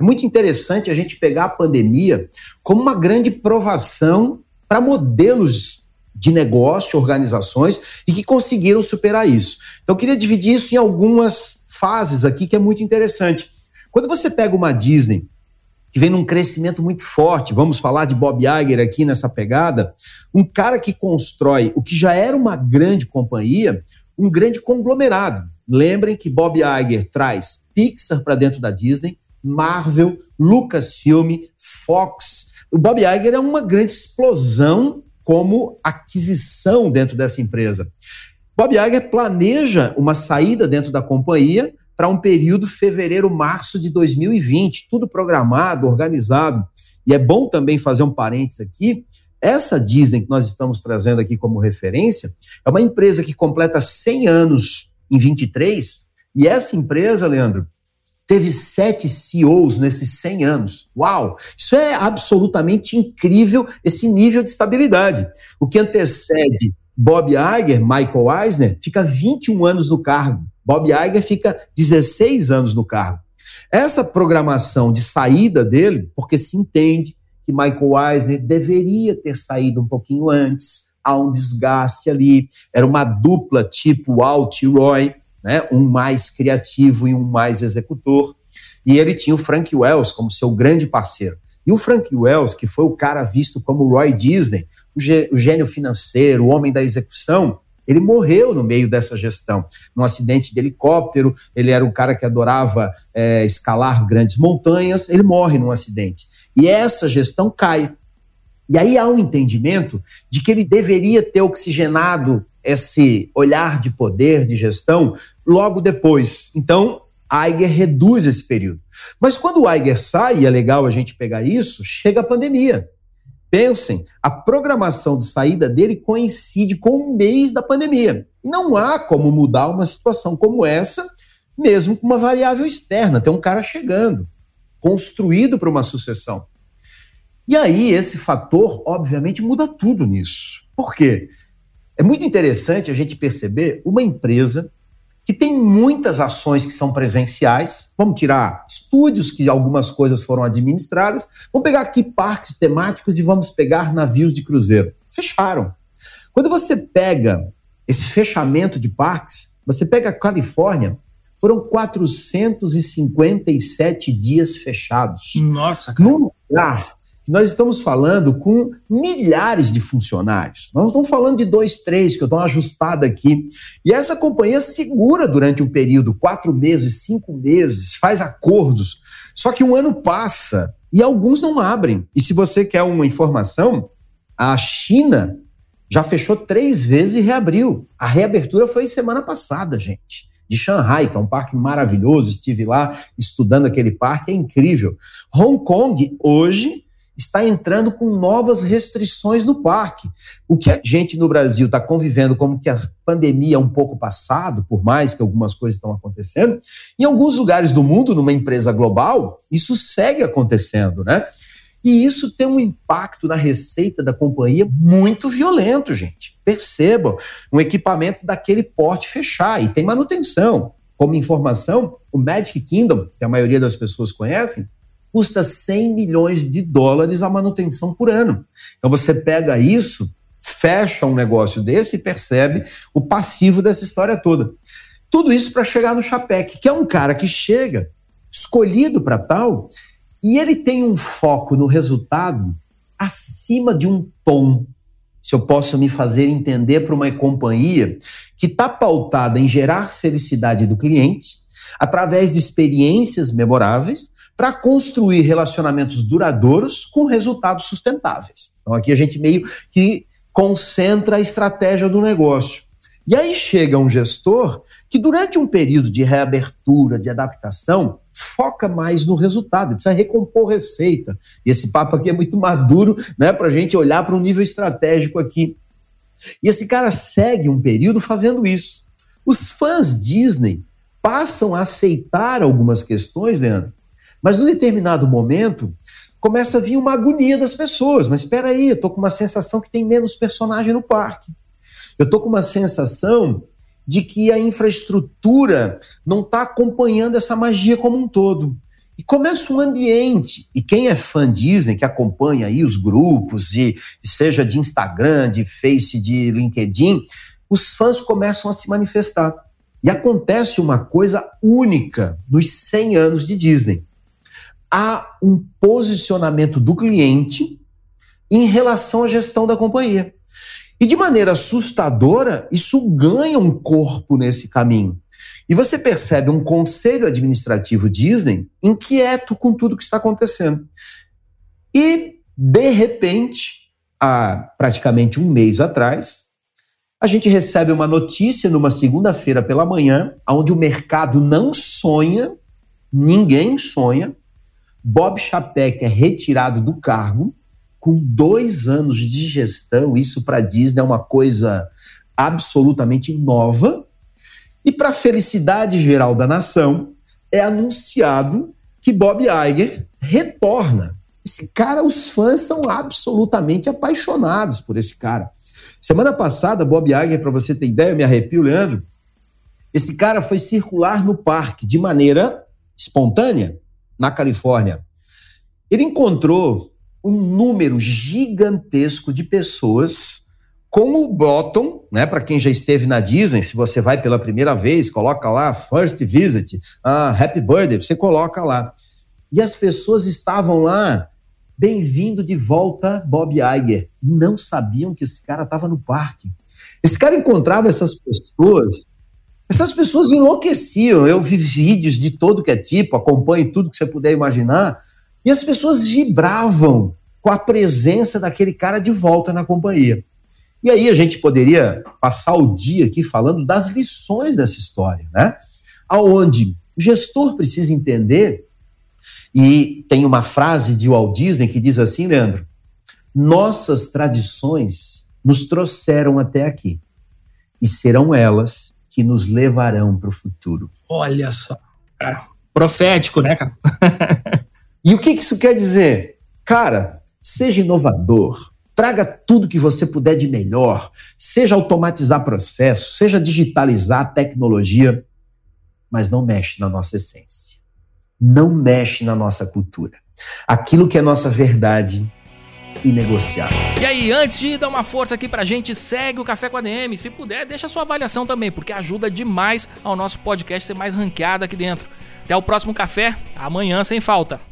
É muito interessante a gente pegar a pandemia como uma grande provação para modelos de negócio, organizações e que conseguiram superar isso. Então, eu queria dividir isso em algumas fases aqui que é muito interessante. Quando você pega uma Disney que vem num crescimento muito forte, vamos falar de Bob Iger aqui nessa pegada, um cara que constrói o que já era uma grande companhia, um grande conglomerado. Lembrem que Bob Iger traz Pixar para dentro da Disney, Marvel, Lucasfilm, Fox. O Bob Iger é uma grande explosão como aquisição dentro dessa empresa. Bob Iger planeja uma saída dentro da companhia para um período fevereiro-março de 2020, tudo programado, organizado. E é bom também fazer um parênteses aqui. Essa Disney que nós estamos trazendo aqui como referência é uma empresa que completa 100 anos em 23, e essa empresa, Leandro, teve sete CEOs nesses 100 anos. Uau! Isso é absolutamente incrível, esse nível de estabilidade. O que antecede Bob Iger, Michael Eisner, fica 21 anos no cargo. Bob Iger fica 16 anos no cargo. Essa programação de saída dele, porque se entende que Michael Eisner deveria ter saído um pouquinho antes, há um desgaste ali, era uma dupla tipo Alt e Roy, né? um mais criativo e um mais executor, e ele tinha o Frank Wells como seu grande parceiro. E o Frank Wells, que foi o cara visto como Roy Disney, o gênio financeiro, o homem da execução, ele morreu no meio dessa gestão, num acidente de helicóptero. Ele era um cara que adorava é, escalar grandes montanhas. Ele morre num acidente. E essa gestão cai. E aí há um entendimento de que ele deveria ter oxigenado esse olhar de poder, de gestão, logo depois. Então, Aiger reduz esse período. Mas quando o Aiger sai, e é legal a gente pegar isso, chega a pandemia. Pensem, a programação de saída dele coincide com o mês da pandemia. Não há como mudar uma situação como essa, mesmo com uma variável externa. Tem um cara chegando, construído para uma sucessão. E aí, esse fator, obviamente, muda tudo nisso. Por quê? É muito interessante a gente perceber uma empresa que tem muitas ações que são presenciais. Vamos tirar estúdios, que algumas coisas foram administradas. Vamos pegar aqui parques temáticos e vamos pegar navios de cruzeiro. Fecharam. Quando você pega esse fechamento de parques, você pega a Califórnia, foram 457 dias fechados. Nossa, cara. Num lugar nós estamos falando com milhares de funcionários. Nós não estamos falando de dois, três, que eu estou ajustado aqui. E essa companhia segura durante um período, quatro meses, cinco meses, faz acordos. Só que um ano passa e alguns não abrem. E se você quer uma informação, a China já fechou três vezes e reabriu. A reabertura foi semana passada, gente de Shanghai, que é um parque maravilhoso. Estive lá estudando aquele parque, é incrível. Hong Kong, hoje, está entrando com novas restrições no parque. O que a gente no Brasil está convivendo como que a pandemia é um pouco passado, por mais que algumas coisas estão acontecendo, em alguns lugares do mundo, numa empresa global, isso segue acontecendo, né? E isso tem um impacto na receita da companhia muito violento, gente. Percebam, um equipamento daquele porte fechar e tem manutenção. Como informação, o Magic Kingdom, que a maioria das pessoas conhecem, custa 100 milhões de dólares a manutenção por ano. Então você pega isso, fecha um negócio desse e percebe o passivo dessa história toda. Tudo isso para chegar no Chapec, que é um cara que chega escolhido para tal e ele tem um foco no resultado acima de um tom. Se eu posso me fazer entender para uma companhia que está pautada em gerar felicidade do cliente através de experiências memoráveis, para construir relacionamentos duradouros com resultados sustentáveis. Então aqui a gente meio que concentra a estratégia do negócio. E aí chega um gestor que, durante um período de reabertura, de adaptação, foca mais no resultado, precisa recompor receita. E esse papo aqui é muito maduro né, para a gente olhar para um nível estratégico aqui. E esse cara segue um período fazendo isso. Os fãs Disney passam a aceitar algumas questões, Leandro, mas num determinado momento, começa a vir uma agonia das pessoas. Mas espera aí, eu tô com uma sensação que tem menos personagem no parque. Eu tô com uma sensação de que a infraestrutura não está acompanhando essa magia como um todo. E começa um ambiente. E quem é fã Disney, que acompanha aí os grupos, e seja de Instagram, de Face, de LinkedIn, os fãs começam a se manifestar. E acontece uma coisa única nos 100 anos de Disney. Há um posicionamento do cliente em relação à gestão da companhia. E de maneira assustadora, isso ganha um corpo nesse caminho. E você percebe um conselho administrativo Disney inquieto com tudo que está acontecendo. E, de repente, há praticamente um mês atrás, a gente recebe uma notícia numa segunda-feira pela manhã, onde o mercado não sonha, ninguém sonha. Bob Chapek é retirado do cargo com dois anos de gestão, isso para Disney é uma coisa absolutamente nova. E para a felicidade geral da nação, é anunciado que Bob Iger retorna. Esse cara, os fãs são absolutamente apaixonados por esse cara. Semana passada, Bob Iger, para você ter ideia, me arrepio, Leandro, esse cara foi circular no parque de maneira espontânea na Califórnia. Ele encontrou um número gigantesco de pessoas com o bottom, né, para quem já esteve na Disney, se você vai pela primeira vez, coloca lá first visit, ah, happy birthday, você coloca lá. E as pessoas estavam lá, bem-vindo de volta Bob Iger, não sabiam que esse cara estava no parque. Esse cara encontrava essas pessoas, essas pessoas enlouqueciam. Eu vi vídeos de todo que é tipo, acompanho tudo que você puder imaginar. E as pessoas vibravam com a presença daquele cara de volta na companhia. E aí a gente poderia passar o dia aqui falando das lições dessa história, né? Aonde o gestor precisa entender e tem uma frase de Walt Disney que diz assim, Leandro: nossas tradições nos trouxeram até aqui e serão elas que nos levarão para o futuro. Olha só, cara. profético, né, cara? E o que isso quer dizer? Cara, seja inovador, traga tudo que você puder de melhor, seja automatizar processo, seja digitalizar tecnologia, mas não mexe na nossa essência. Não mexe na nossa cultura. Aquilo que é nossa verdade inegociável. E aí, antes de dar uma força aqui pra gente, segue o Café com a DM. Se puder, deixa sua avaliação também, porque ajuda demais ao nosso podcast ser mais ranqueado aqui dentro. Até o próximo café, amanhã sem falta.